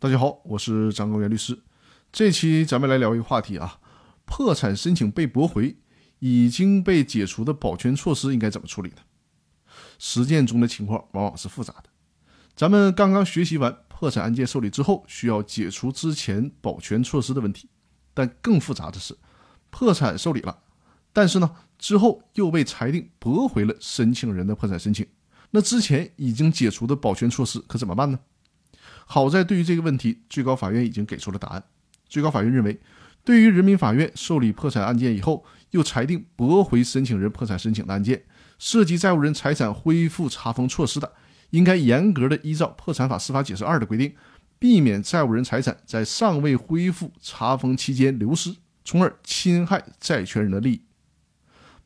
大家好，我是张高原律师。这期咱们来聊一个话题啊，破产申请被驳回，已经被解除的保全措施应该怎么处理呢？实践中的情况往往是复杂的。咱们刚刚学习完破产案件受理之后需要解除之前保全措施的问题，但更复杂的是，破产受理了，但是呢之后又被裁定驳回了申请人的破产申请，那之前已经解除的保全措施可怎么办呢？好在，对于这个问题，最高法院已经给出了答案。最高法院认为，对于人民法院受理破产案件以后，又裁定驳回申请人破产申请的案件，涉及债务人财产恢复查封措施的，应该严格的依照《破产法司法解释二》的规定，避免债务人财产在尚未恢复查封期间流失，从而侵害债权人的利益。《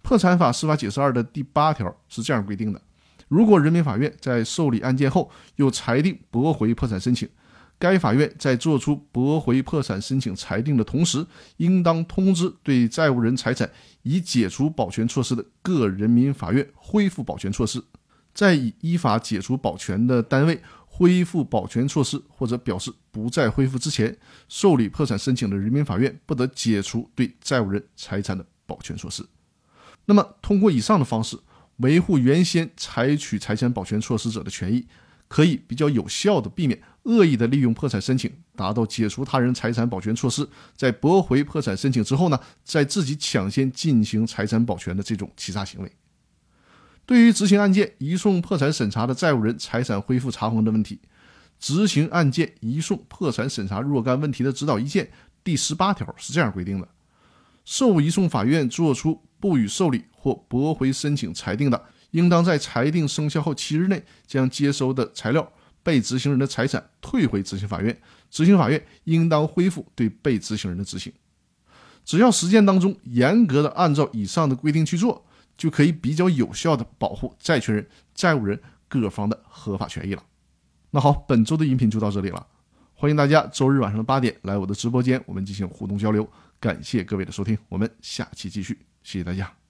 破产法司法解释二》的第八条是这样规定的。如果人民法院在受理案件后又裁定驳回破产申请，该法院在作出驳回破产申请裁定的同时，应当通知对债务人财产已解除保全措施的各人民法院恢复保全措施。在已依法解除保全的单位恢复保全措施或者表示不再恢复之前，受理破产申请的人民法院不得解除对债务人财产的保全措施。那么，通过以上的方式。维护原先采取财产保全措施者的权益，可以比较有效地避免恶意的利用破产申请，达到解除他人财产保全措施，在驳回破产申请之后呢，在自己抢先进行财产保全的这种欺诈行为。对于执行案件移送破产审查的债务人财产恢复查封的问题，《执行案件移送破产审查若干问题的指导意见》第十八条是这样规定的：受移送法院作出。不予受理或驳回申请裁定的，应当在裁定生效后七日内将接收的材料、被执行人的财产退回执行法院。执行法院应当恢复对被执行人的执行。只要实践当中严格的按照以上的规定去做，就可以比较有效的保护债权人、债务人各方的合法权益了。那好，本周的音频就到这里了，欢迎大家周日晚上的八点来我的直播间，我们进行互动交流。感谢各位的收听，我们下期继续。谢谢大家。